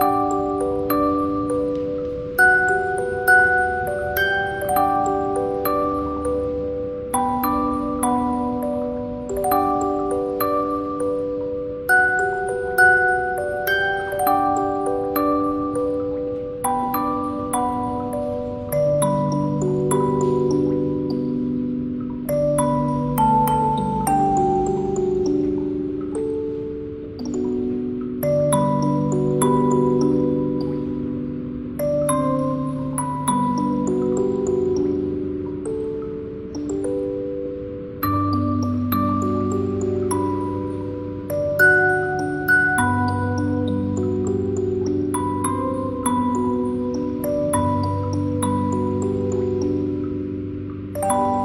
you Bye.